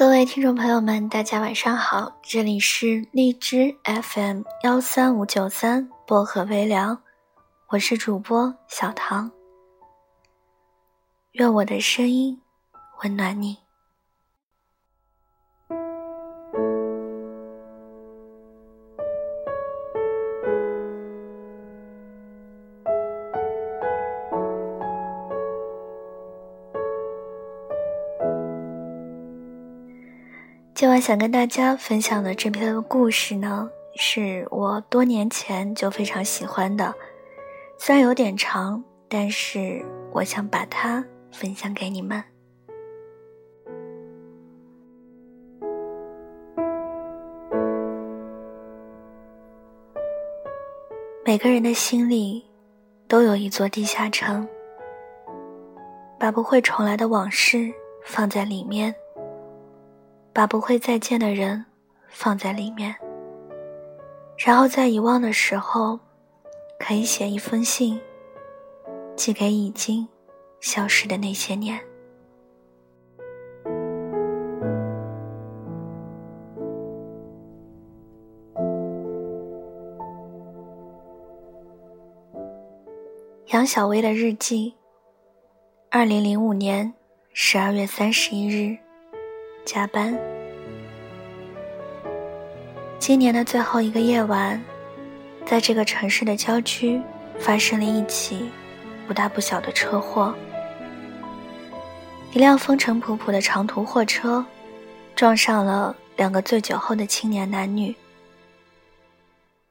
各位听众朋友们，大家晚上好，这里是荔枝 FM 幺三五九三薄荷微凉，我是主播小唐，愿我的声音温暖你。今晚想跟大家分享的这篇故事呢，是我多年前就非常喜欢的，虽然有点长，但是我想把它分享给你们。每个人的心里都有一座地下城，把不会重来的往事放在里面。把不会再见的人放在里面，然后在遗忘的时候，可以写一封信，寄给已经消失的那些年。杨小薇的日记，二零零五年十二月三十一日。加班。今年的最后一个夜晚，在这个城市的郊区，发生了一起不大不小的车祸。一辆风尘仆仆的长途货车，撞上了两个醉酒后的青年男女。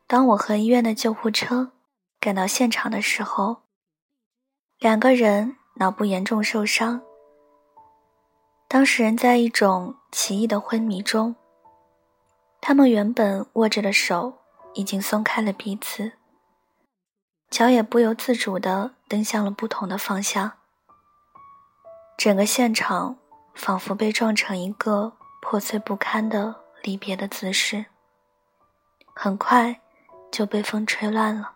当我和医院的救护车赶到现场的时候，两个人脑部严重受伤。当事人在一种奇异的昏迷中，他们原本握着的手已经松开了彼此，脚也不由自主地蹬向了不同的方向。整个现场仿佛被撞成一个破碎不堪的离别的姿势，很快就被风吹乱了。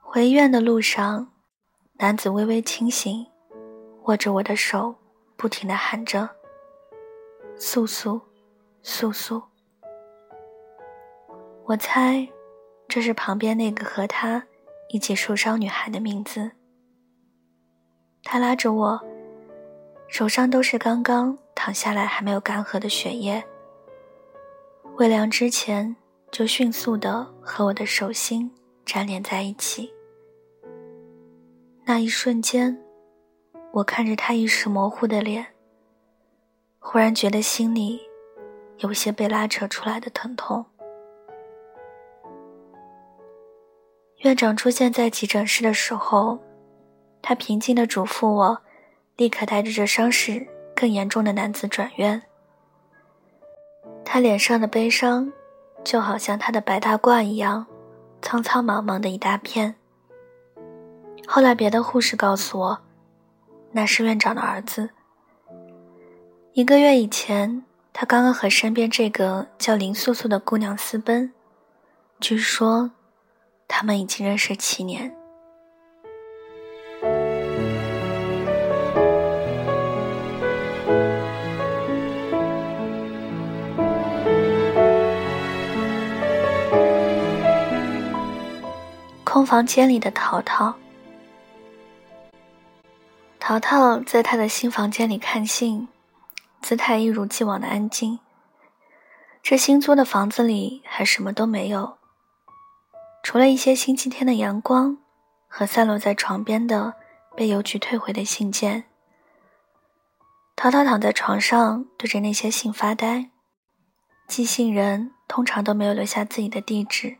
回医院的路上，男子微微清醒。握着我的手，不停的喊着：“素素，素素。”我猜，这是旁边那个和他一起受伤女孩的名字。他拉着我，手上都是刚刚躺下来还没有干涸的血液。未凉之前，就迅速的和我的手心粘连在一起。那一瞬间。我看着他一时模糊的脸，忽然觉得心里有些被拉扯出来的疼痛。院长出现在急诊室的时候，他平静地嘱咐我，立刻带着这伤势更严重的男子转院。他脸上的悲伤，就好像他的白大褂一样，苍苍茫茫的一大片。后来别的护士告诉我。那是院长的儿子。一个月以前，他刚刚和身边这个叫林素素的姑娘私奔，据说，他们已经认识七年。空房间里的淘淘。淘淘在他的新房间里看信，姿态一如既往的安静。这新租的房子里还什么都没有，除了一些星期天的阳光和散落在床边的被邮局退回的信件。淘淘躺在床上，对着那些信发呆。寄信人通常都没有留下自己的地址，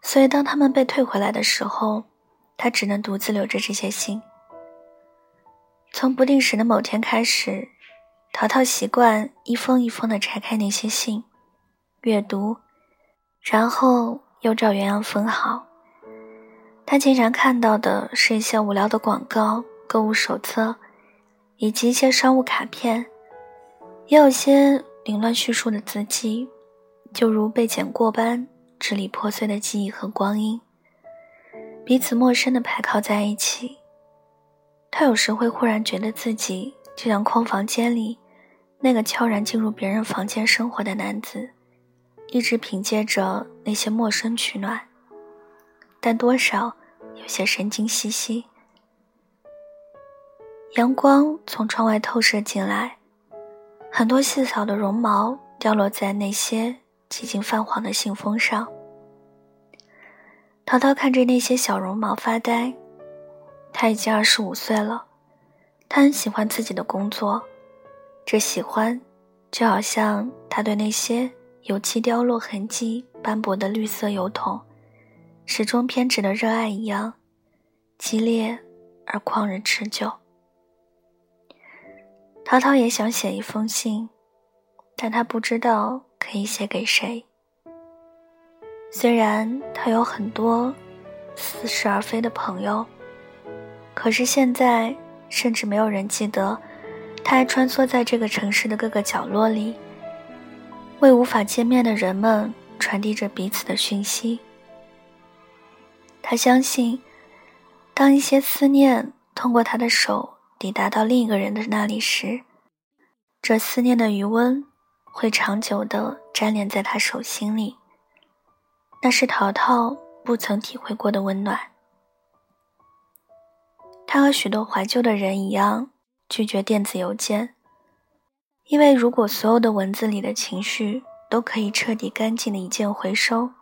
所以当他们被退回来的时候，他只能独自留着这些信。从不定时的某天开始，淘淘习惯一封一封的拆开那些信，阅读，然后又照原样封好。他经常看到的是一些无聊的广告、购物手册，以及一些商务卡片，也有些凌乱叙述的字迹，就如被剪过般支离破碎的记忆和光阴，彼此陌生的排靠在一起。他有时会忽然觉得自己就像空房间里那个悄然进入别人房间生活的男子，一直凭借着那些陌生取暖，但多少有些神经兮兮。阳光从窗外透射进来，很多细小的绒毛掉落在那些几近泛黄的信封上。淘淘看着那些小绒毛发呆。他已经二十五岁了，他很喜欢自己的工作，这喜欢就好像他对那些油漆凋落痕迹斑驳的绿色油桶始终偏执的热爱一样，激烈而旷日持久。涛涛也想写一封信，但他不知道可以写给谁。虽然他有很多似是而非的朋友。可是现在，甚至没有人记得，他还穿梭在这个城市的各个角落里，为无法见面的人们传递着彼此的讯息。他相信，当一些思念通过他的手抵达到另一个人的那里时，这思念的余温会长久地粘连在他手心里。那是淘淘不曾体会过的温暖。他和许多怀旧的人一样，拒绝电子邮件，因为如果所有的文字里的情绪都可以彻底干净的一键回收，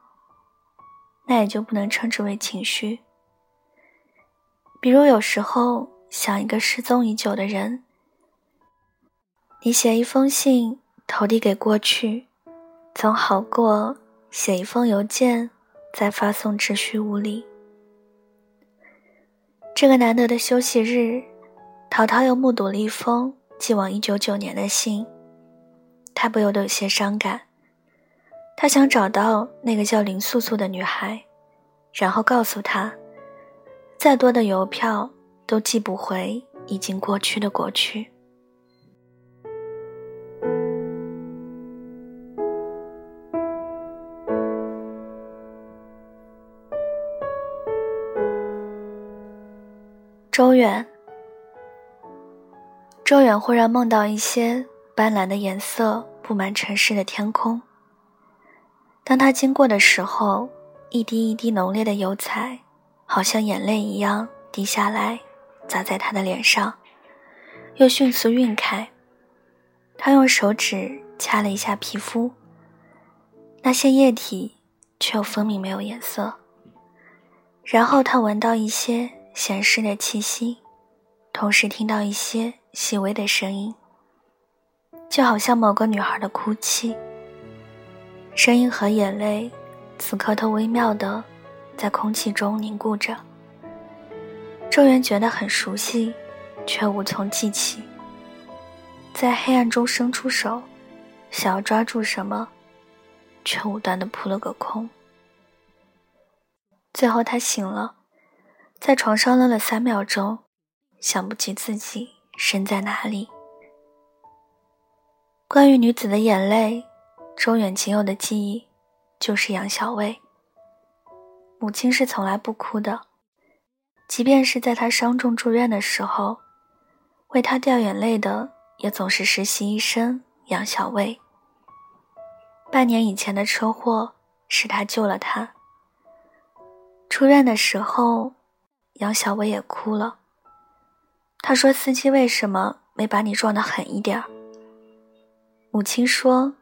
那也就不能称之为情绪。比如有时候想一个失踪已久的人，你写一封信投递给过去，总好过写一封邮件再发送至虚无里。这个难得的休息日，淘淘又目睹了一封寄往一九九年的信，他不由得有些伤感。他想找到那个叫林素素的女孩，然后告诉她，再多的邮票都寄不回已经过去的过去。周远，周远忽然梦到一些斑斓的颜色布满城市的天空。当他经过的时候，一滴一滴浓烈的油彩，好像眼泪一样滴下来，砸在他的脸上，又迅速晕开。他用手指掐了一下皮肤，那些液体却又分明没有颜色。然后他闻到一些。咸湿的气息，同时听到一些细微的声音，就好像某个女孩的哭泣。声音和眼泪，此刻都微妙的在空气中凝固着。周元觉得很熟悉，却无从记起。在黑暗中伸出手，想要抓住什么，却无端的扑了个空。最后他醒了。在床上愣了三秒钟，想不起自己身在哪里。关于女子的眼泪，周远仅有的记忆就是杨小薇。母亲是从来不哭的，即便是在她伤重住院的时候，为她掉眼泪的也总是实习医生杨小薇。半年以前的车祸是他救了她。出院的时候。杨小薇也哭了。他说：“司机为什么没把你撞得狠一点？”母亲说：“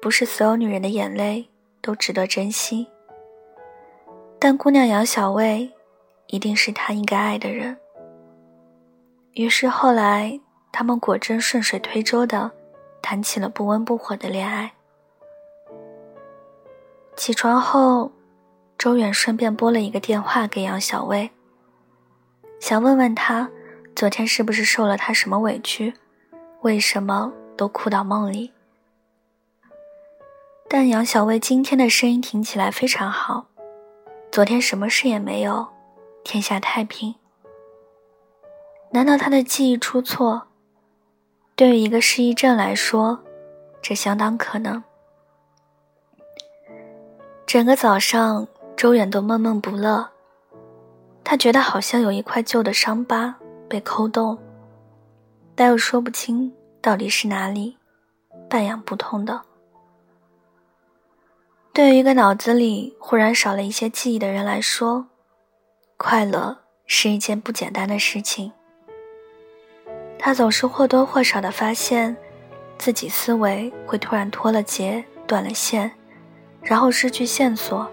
不是所有女人的眼泪都值得珍惜，但姑娘杨小薇一定是他应该爱的人。”于是后来，他们果真顺水推舟的谈起了不温不火的恋爱。起床后。周远顺便拨了一个电话给杨小薇，想问问她昨天是不是受了他什么委屈，为什么都哭到梦里。但杨小薇今天的声音听起来非常好，昨天什么事也没有，天下太平。难道他的记忆出错？对于一个失忆症来说，这相当可能。整个早上。周远都闷闷不乐，他觉得好像有一块旧的伤疤被抠动，但又说不清到底是哪里，半痒不痛的。对于一个脑子里忽然少了一些记忆的人来说，快乐是一件不简单的事情。他总是或多或少的发现，自己思维会突然脱了节、断了线，然后失去线索，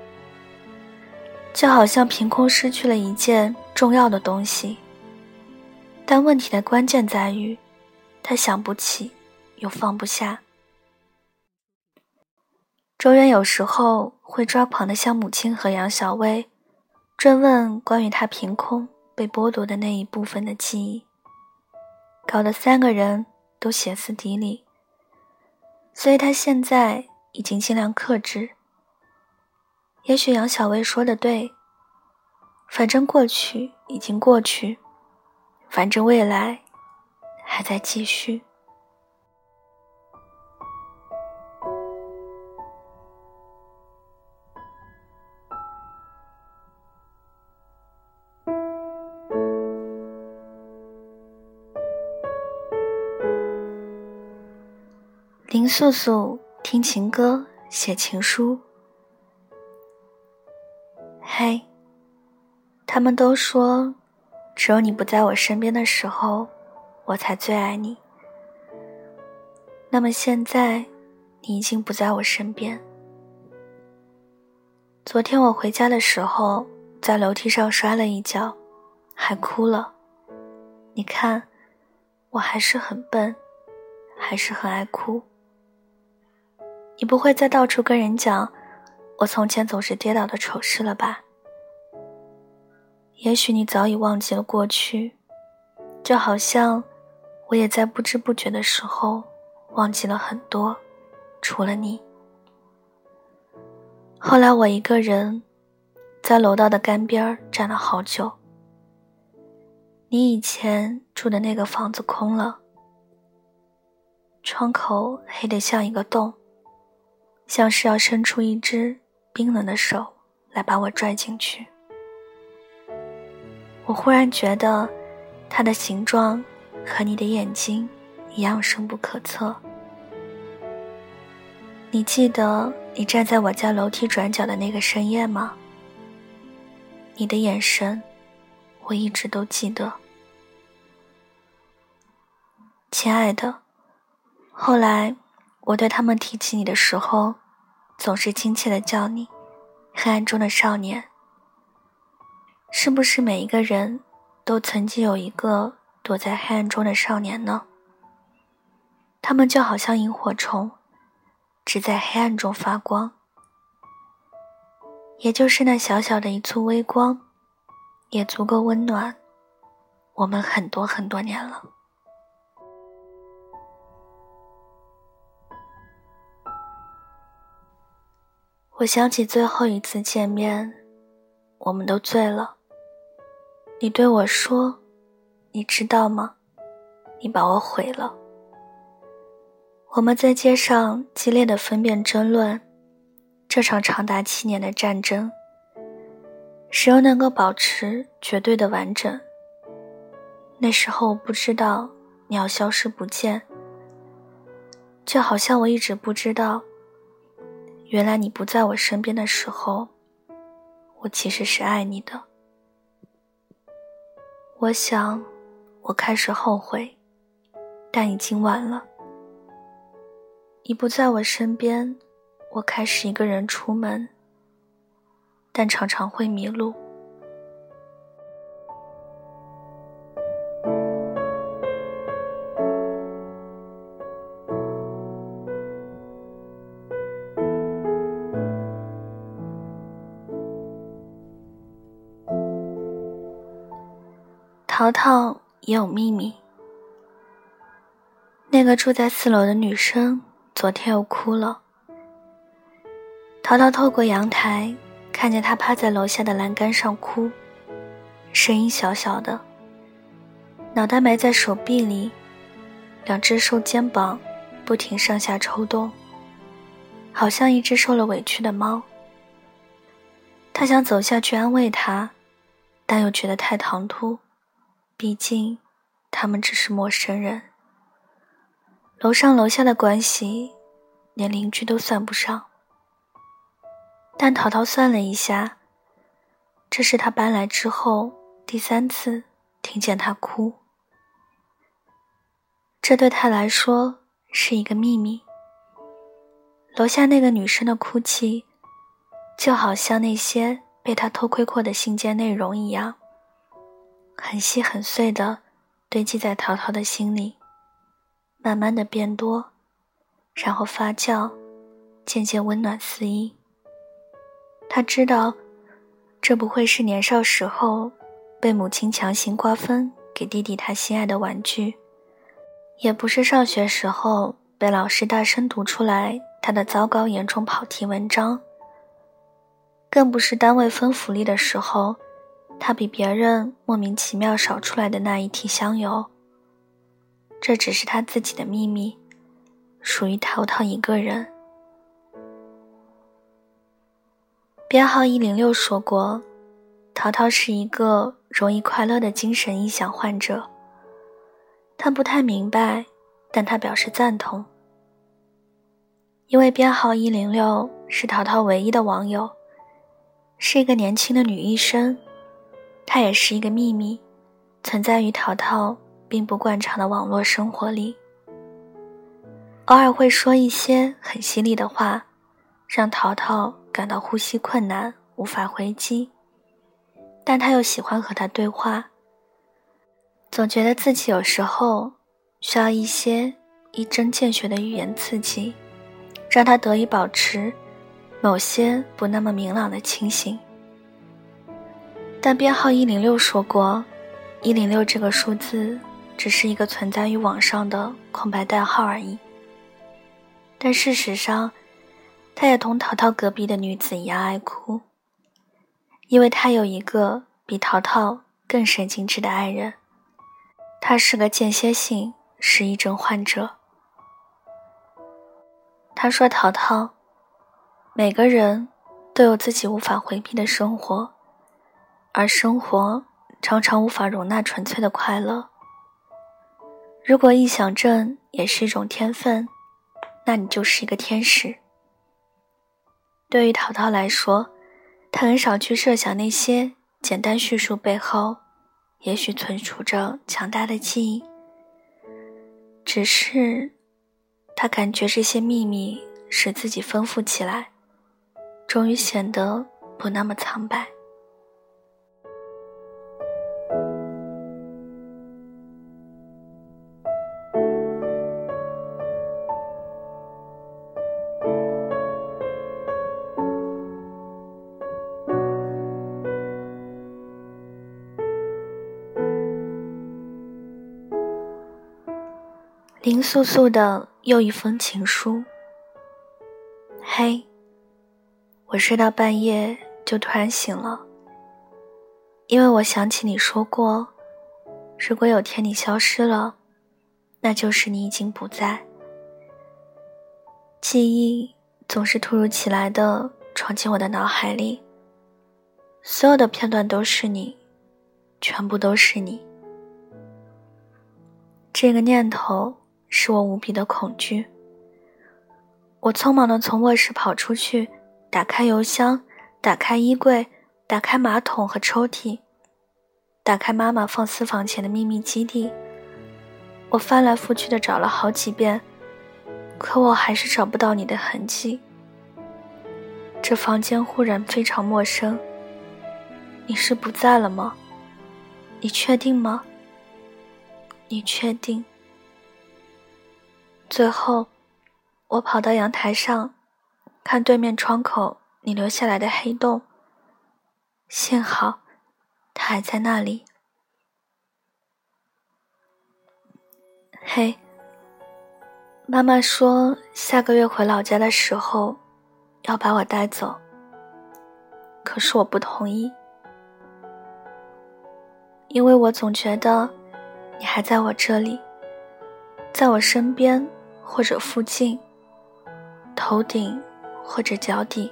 就好像凭空失去了一件重要的东西。但问题的关键在于，他想不起，又放不下。周渊有时候会抓狂的向母亲和杨小薇追问关于他凭空被剥夺的那一部分的记忆，搞得三个人都歇斯底里。所以他现在已经尽量克制。也许杨小薇说的对，反正过去已经过去，反正未来还在继续。林素素听情歌，写情书。嘿，他们都说，只有你不在我身边的时候，我才最爱你。那么现在，你已经不在我身边。昨天我回家的时候，在楼梯上摔了一跤，还哭了。你看，我还是很笨，还是很爱哭。你不会再到处跟人讲我从前总是跌倒的丑事了吧？也许你早已忘记了过去，就好像我也在不知不觉的时候忘记了很多，除了你。后来我一个人在楼道的干边站了好久。你以前住的那个房子空了，窗口黑得像一个洞。像是要伸出一只冰冷的手来把我拽进去。我忽然觉得，它的形状和你的眼睛一样深不可测。你记得你站在我家楼梯转角的那个深夜吗？你的眼神，我一直都记得。亲爱的，后来我对他们提起你的时候。总是亲切的叫你，黑暗中的少年。是不是每一个人都曾经有一个躲在黑暗中的少年呢？他们就好像萤火虫，只在黑暗中发光。也就是那小小的一簇微光，也足够温暖我们很多很多年了。我想起最后一次见面，我们都醉了。你对我说：“你知道吗？你把我毁了。”我们在街上激烈的分辨争论，这场长达七年的战争，谁又能够保持绝对的完整？那时候我不知道你要消失不见，就好像我一直不知道。原来你不在我身边的时候，我其实是爱你的。我想，我开始后悔，但已经晚了。你不在我身边，我开始一个人出门，但常常会迷路。淘淘也有秘密。那个住在四楼的女生昨天又哭了。淘淘透过阳台看见她趴在楼下的栏杆上哭，声音小小的，脑袋埋在手臂里，两只瘦肩膀不停上下抽动，好像一只受了委屈的猫。他想走下去安慰她，但又觉得太唐突。毕竟，他们只是陌生人。楼上楼下的关系，连邻居都算不上。但淘淘算了一下，这是他搬来之后第三次听见他哭。这对他来说是一个秘密。楼下那个女生的哭泣，就好像那些被他偷窥过的信件内容一样，很细很碎的堆积在淘淘的心里，慢慢的变多，然后发酵，渐渐温暖四溢。他知道，这不会是年少时候被母亲强行瓜分给弟弟他心爱的玩具，也不是上学时候被老师大声读出来他的糟糕严重跑题文章，更不是单位分福利的时候，他比别人莫名其妙少出来的那一提香油。这只是他自己的秘密，属于淘淘一个人。编号一零六说过，淘淘是一个容易快乐的精神异想患者。他不太明白，但他表示赞同。因为编号一零六是淘淘唯一的网友，是一个年轻的女医生，它也是一个秘密，存在于淘淘并不惯常的网络生活里。偶尔会说一些很犀利的话，让淘淘。感到呼吸困难，无法回击，但他又喜欢和他对话，总觉得自己有时候需要一些一针见血的语言刺激，让他得以保持某些不那么明朗的清醒。但编号一零六说过，一零六这个数字只是一个存在于网上的空白代号而已。但事实上，他也同淘淘隔壁的女子一样爱哭，因为他有一个比淘淘更神经质的爱人。他是个间歇性失忆症患者。他说：“淘淘，每个人都有自己无法回避的生活，而生活常常无法容纳纯粹的快乐。如果臆想症也是一种天分，那你就是一个天使。”对于淘淘来说，他很少去设想那些简单叙述背后，也许存储着强大的记忆。只是，他感觉这些秘密使自己丰富起来，终于显得不那么苍白。素素的又一封情书。嘿，我睡到半夜就突然醒了，因为我想起你说过，如果有天你消失了，那就是你已经不在。记忆总是突如其来的闯进我的脑海里，所有的片段都是你，全部都是你。这个念头。使我无比的恐惧。我匆忙的从卧室跑出去，打开邮箱，打开衣柜，打开马桶和抽屉，打开妈妈放私房钱的秘密基地。我翻来覆去的找了好几遍，可我还是找不到你的痕迹。这房间忽然非常陌生。你是不在了吗？你确定吗？你确定？最后，我跑到阳台上，看对面窗口你留下来的黑洞。幸好，他还在那里。嘿，妈妈说下个月回老家的时候，要把我带走。可是我不同意，因为我总觉得你还在我这里，在我身边。或者附近，头顶，或者脚底。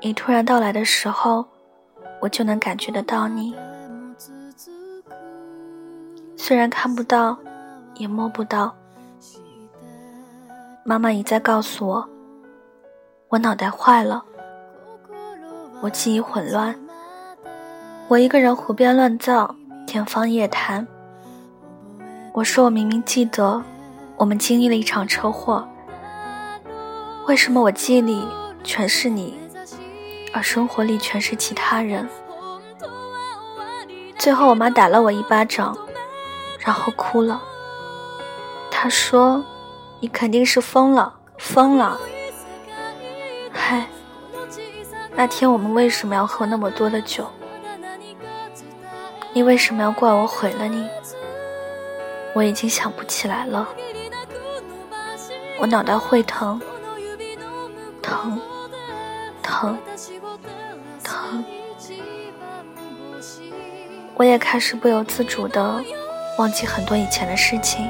你突然到来的时候，我就能感觉得到你。虽然看不到，也摸不到，妈妈一再告诉我，我脑袋坏了，我记忆混乱，我一个人胡编乱造，天方夜谭。我说我明明记得，我们经历了一场车祸，为什么我记忆里全是你，而生活里全是其他人？最后我妈打了我一巴掌，然后哭了。她说。你肯定是疯了，疯了！嗨，那天我们为什么要喝那么多的酒？你为什么要怪我毁了你？我已经想不起来了。我脑袋会疼，疼，疼，疼。我也开始不由自主的忘记很多以前的事情。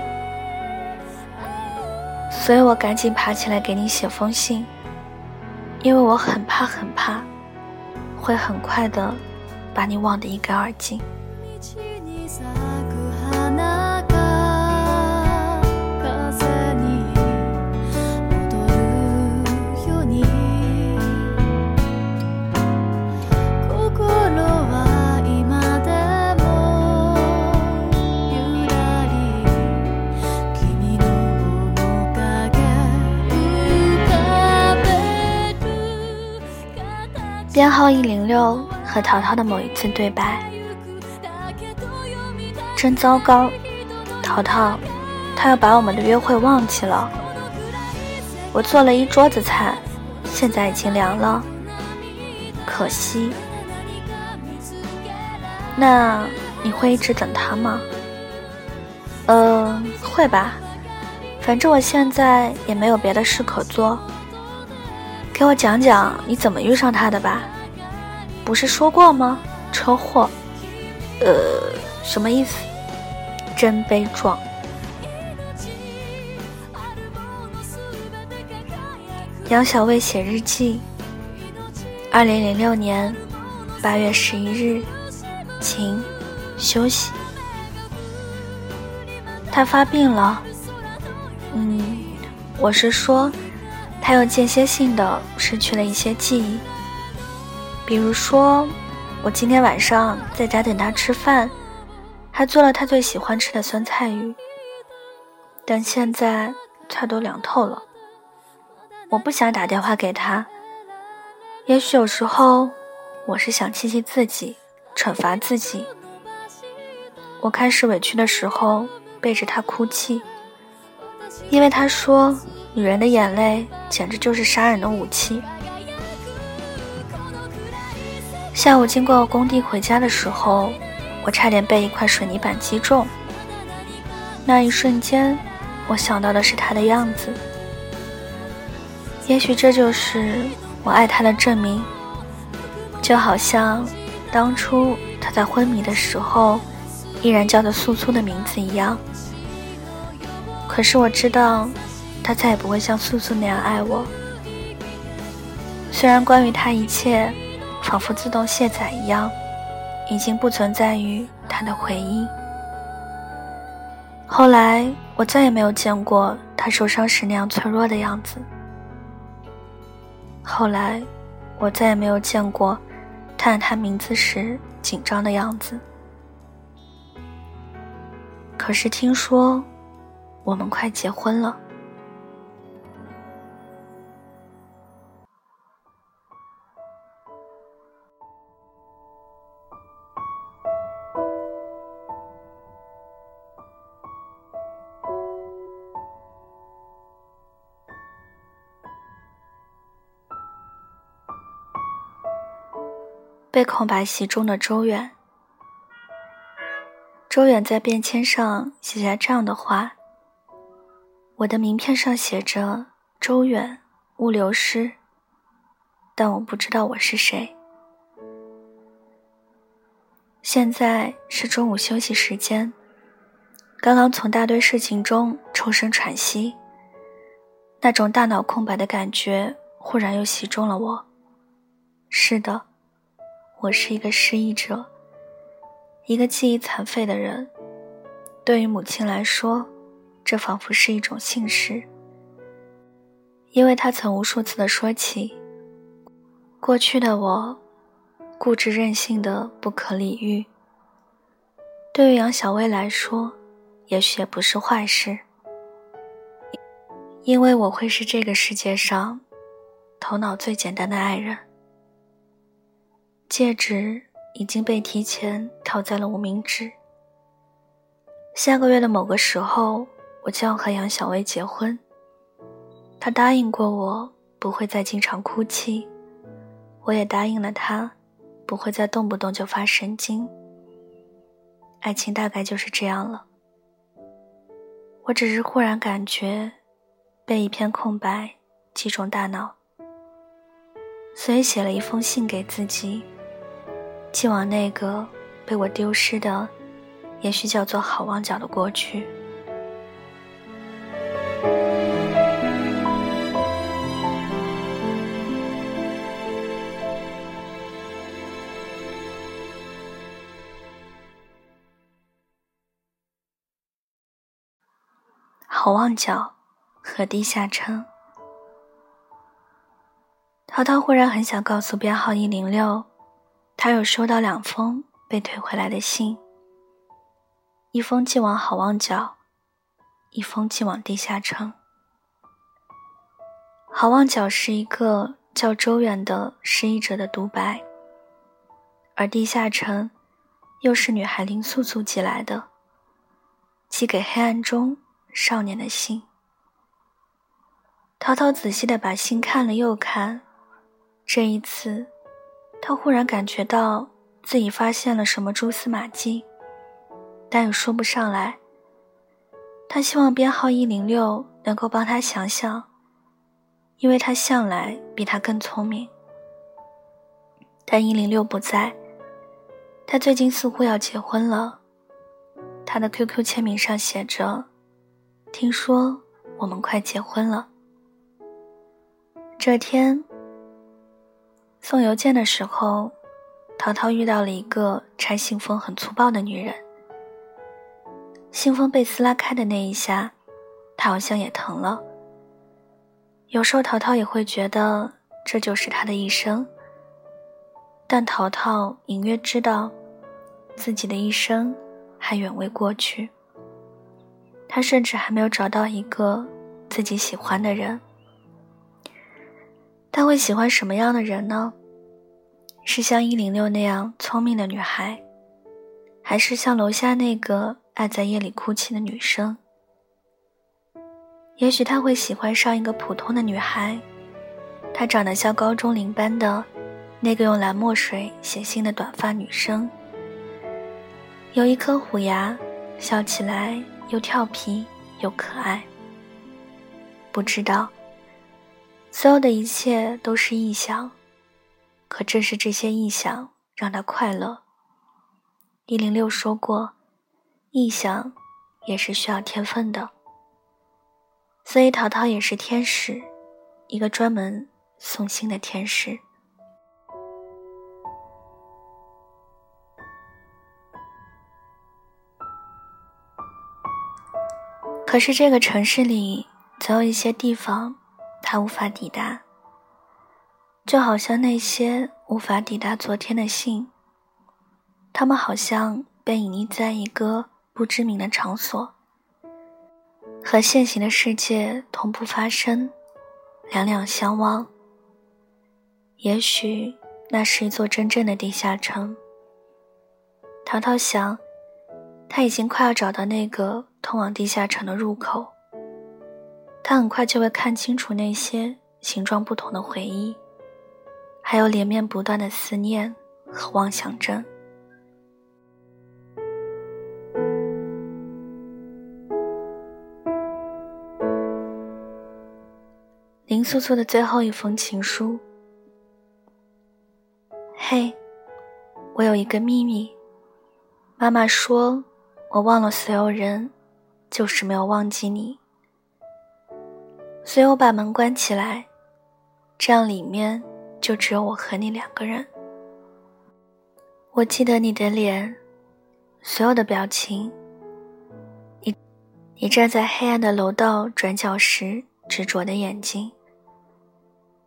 所以我赶紧爬起来给你写封信，因为我很怕很怕，会很快的把你忘得一干二净。编号一零六和淘淘的某一次对白，真糟糕！淘淘，他要把我们的约会忘记了。我做了一桌子菜，现在已经凉了，可惜。那你会一直等他吗？嗯，会吧。反正我现在也没有别的事可做。给我讲讲你怎么遇上他的吧，不是说过吗？车祸，呃，什么意思？真悲壮。杨小卫写日记。二零零六年八月十一日，晴，休息。他发病了。嗯，我是说。他又间歇性的失去了一些记忆，比如说，我今天晚上在家等他吃饭，还做了他最喜欢吃的酸菜鱼，但现在菜都凉透了。我不想打电话给他，也许有时候我是想气气自己，惩罚自己。我开始委屈的时候背着他哭泣，因为他说。女人的眼泪简直就是杀人的武器。下午经过工地回家的时候，我差点被一块水泥板击中。那一瞬间，我想到的是他的样子。也许这就是我爱他的证明，就好像当初他在昏迷的时候依然叫着素素的名字一样。可是我知道。他再也不会像素素那样爱我。虽然关于他一切，仿佛自动卸载一样，已经不存在于他的回忆。后来，我再也没有见过他受伤时那样脆弱的样子。后来，我再也没有见过他喊他名字时紧张的样子。可是听说，我们快结婚了。被空白席中的周远，周远在便签上写下这样的话：“我的名片上写着周远，物流师，但我不知道我是谁。现在是中午休息时间，刚刚从大堆事情中抽身喘息，那种大脑空白的感觉忽然又袭中了我。是的。”我是一个失忆者，一个记忆残废的人。对于母亲来说，这仿佛是一种幸事。因为他曾无数次的说起，过去的我，固执任性的不可理喻。对于杨小薇来说，也许也不是坏事，因为我会是这个世界上头脑最简单的爱人。戒指已经被提前套在了无名指。下个月的某个时候，我就要和杨小薇结婚。他答应过我不会再经常哭泣，我也答应了他，不会再动不动就发神经。爱情大概就是这样了。我只是忽然感觉，被一片空白击中大脑，所以写了一封信给自己。寄往那个被我丢失的，也许叫做好望角的过去。好望角和地下城。淘淘忽然很想告诉编号一零六。他有收到两封被退回来的信，一封寄往好望角，一封寄往地下城。好望角是一个叫周远的失忆者的独白，而地下城又是女孩林素素寄来的，寄给黑暗中少年的信。淘淘仔细的把信看了又看，这一次。他忽然感觉到自己发现了什么蛛丝马迹，但又说不上来。他希望编号一零六能够帮他想想，因为他向来比他更聪明。但一零六不在，他最近似乎要结婚了。他的 QQ 签名上写着：“听说我们快结婚了。”这天。送邮件的时候，淘淘遇到了一个拆信封很粗暴的女人。信封被撕拉开的那一下，他好像也疼了。有时候淘淘也会觉得这就是他的一生，但淘淘隐约知道，自己的一生还远未过去。他甚至还没有找到一个自己喜欢的人。他会喜欢什么样的人呢？是像一零六那样聪明的女孩，还是像楼下那个爱在夜里哭泣的女生？也许他会喜欢上一个普通的女孩，她长得像高中邻班的那个用蓝墨水写信的短发女生，有一颗虎牙，笑起来又调皮又可爱。不知道。所有的一切都是臆想，可正是这些臆想让他快乐。一零六说过，臆想也是需要天分的，所以淘淘也是天使，一个专门送信的天使。可是这个城市里总有一些地方。他无法抵达，就好像那些无法抵达昨天的信。他们好像被隐匿在一个不知名的场所，和现行的世界同步发生，两两相望。也许那是一座真正的地下城。淘淘想，他已经快要找到那个通往地下城的入口。他很快就会看清楚那些形状不同的回忆，还有连绵不断的思念和妄想症。林素素的最后一封情书。嘿，我有一个秘密。妈妈说，我忘了所有人，就是没有忘记你。所以我把门关起来，这样里面就只有我和你两个人。我记得你的脸，所有的表情。你，你站在黑暗的楼道转角时执着的眼睛，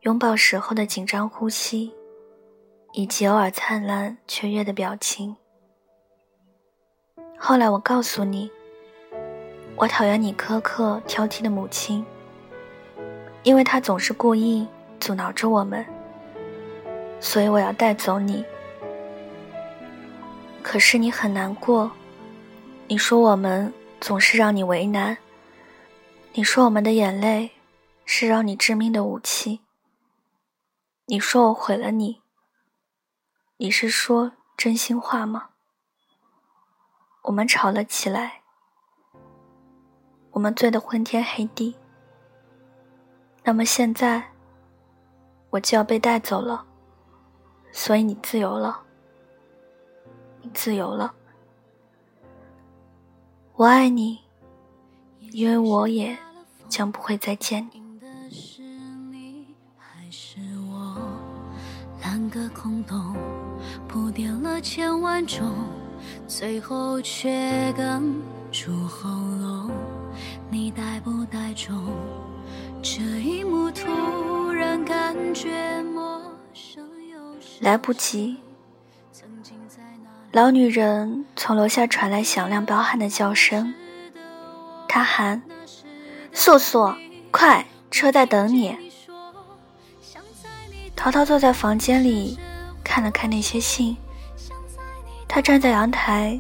拥抱时候的紧张呼吸，以及偶尔灿烂雀跃的表情。后来我告诉你，我讨厌你苛刻挑剔的母亲，因为他总是故意阻挠着我们，所以我要带走你。可是你很难过，你说我们总是让你为难，你说我们的眼泪是让你致命的武器，你说我毁了你。你是说真心话吗？我们吵了起来，我们醉得昏天黑地。那么现在，我就要被带走了，所以你自由了。你自由了，我爱你，因为我也将不会再见你。两个空洞铺垫了千万种，最后却哽住喉咙。你带不带种？这一幕突然感觉陌生又来不及。老女人从楼下传来响亮彪悍的叫声，她喊：“素素，快，车在等你。”淘淘坐在房间里，看了看那些信。他站在阳台，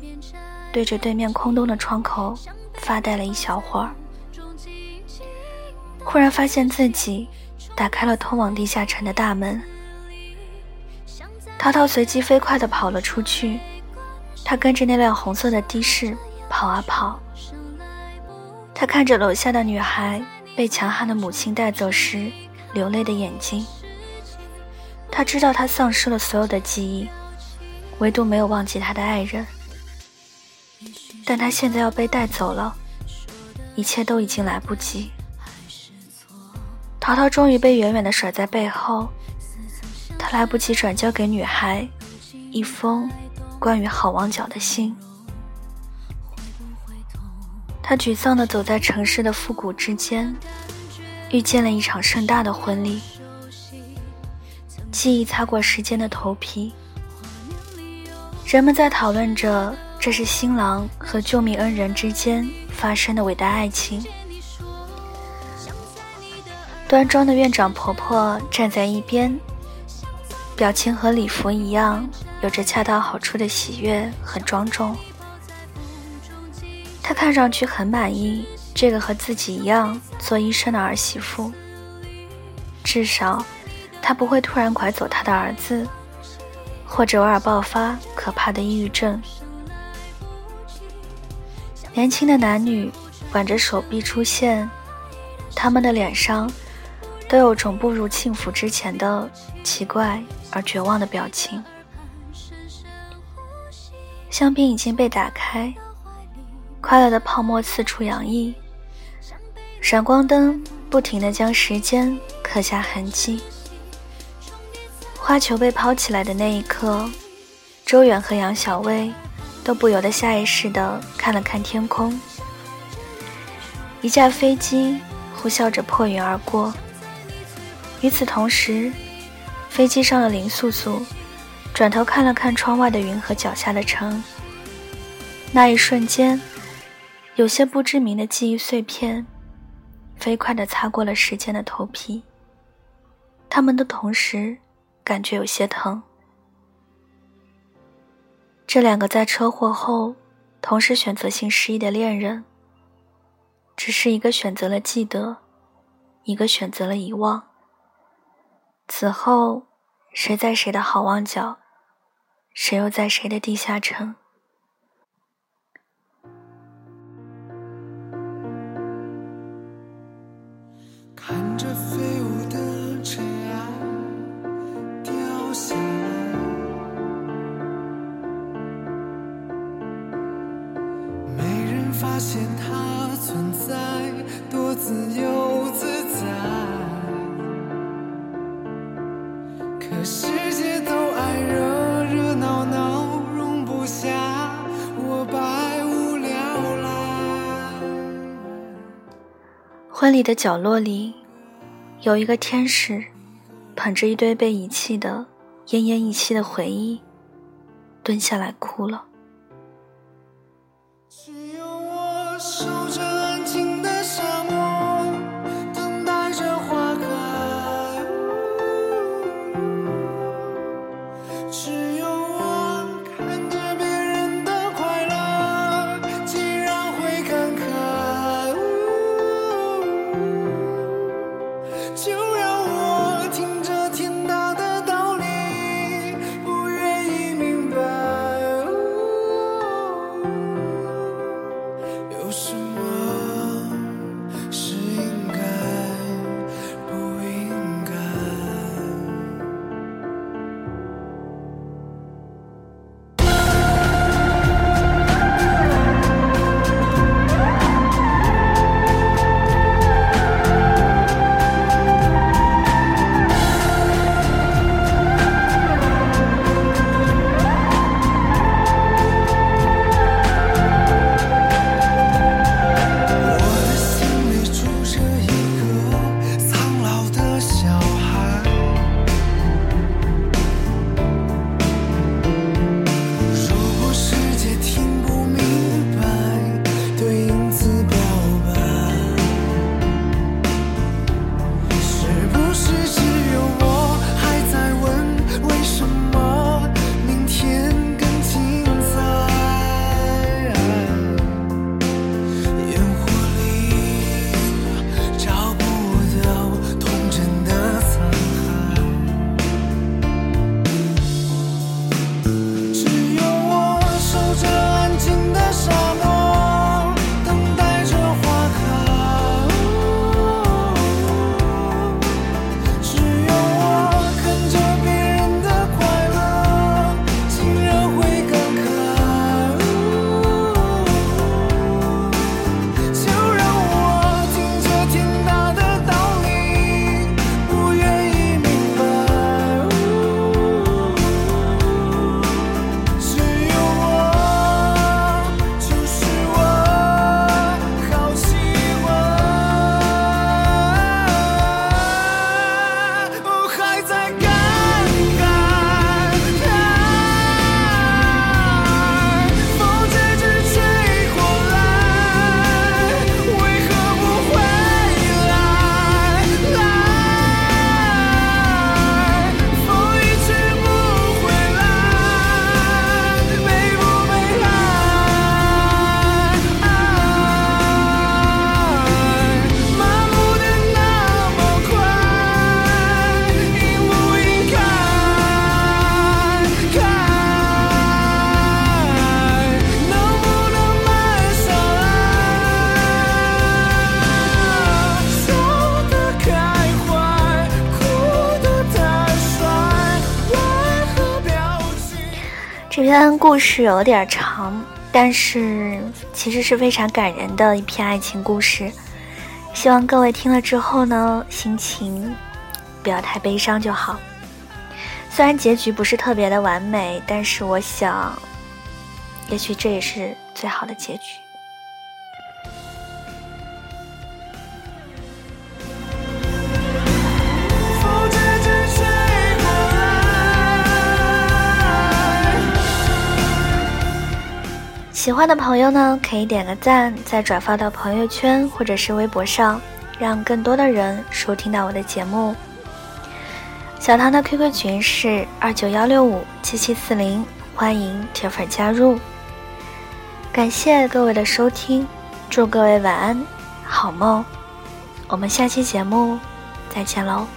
对着对面空洞的窗口发呆了一小会儿，忽然发现自己打开了通往地下城的大门。涛涛随即飞快地跑了出去。他跟着那辆红色的的士跑啊跑，他看着楼下的女孩被强悍的母亲带走时流泪的眼睛。他知道他丧失了所有的记忆，唯独没有忘记他的爱人。但他现在要被带走了，一切都已经来不及。淘淘终于被远远的甩在背后，他来不及转交给女孩一封。关于好望角的信，他沮丧地走在城市的复古之间，遇见了一场盛大的婚礼。记忆擦过时间的头皮，人们在讨论着这是新郎和救命恩人之间发生的伟大爱情。端庄的院长婆婆站在一边，表情和礼服一样。有着恰到好处的喜悦和庄重，她看上去很满意这个和自己一样做医生的儿媳妇。至少，她不会突然拐走她的儿子，或者偶尔爆发可怕的抑郁症。年轻的男女挽着手臂出现，他们的脸上都有种步入幸福之前的奇怪而绝望的表情。香槟已经被打开，快乐的泡沫四处洋溢，闪光灯不停地将时间刻下痕迹。花球被抛起来的那一刻，周远和杨小薇都不由得下意识地看了看天空。一架飞机呼啸着破云而过，与此同时，飞机上的林素素。转头看了看窗外的云和脚下的城，那一瞬间，有些不知名的记忆碎片，飞快地擦过了时间的头皮。他们的同时感觉有些疼。这两个在车祸后同时选择性失忆的恋人，只是一个选择了记得，一个选择了遗忘。此后，谁在谁的好望角？谁又在谁的地下城？世界都爱热热闹闹，容不下我百无聊赖。婚礼的角落里，有一个天使，捧着一堆被遗弃的、奄奄一息的回忆，蹲下来哭了。这故事有点长，但是其实是非常感人的一篇爱情故事。希望各位听了之后呢，心情不要太悲伤就好。虽然结局不是特别的完美，但是我想，也许这也是最好的结局。喜欢的朋友呢，可以点个赞，再转发到朋友圈或者是微博上，让更多的人收听到我的节目。小唐的 QQ 群是二九幺六五七七四零，欢迎铁粉加入。感谢各位的收听，祝各位晚安，好梦。我们下期节目再见喽。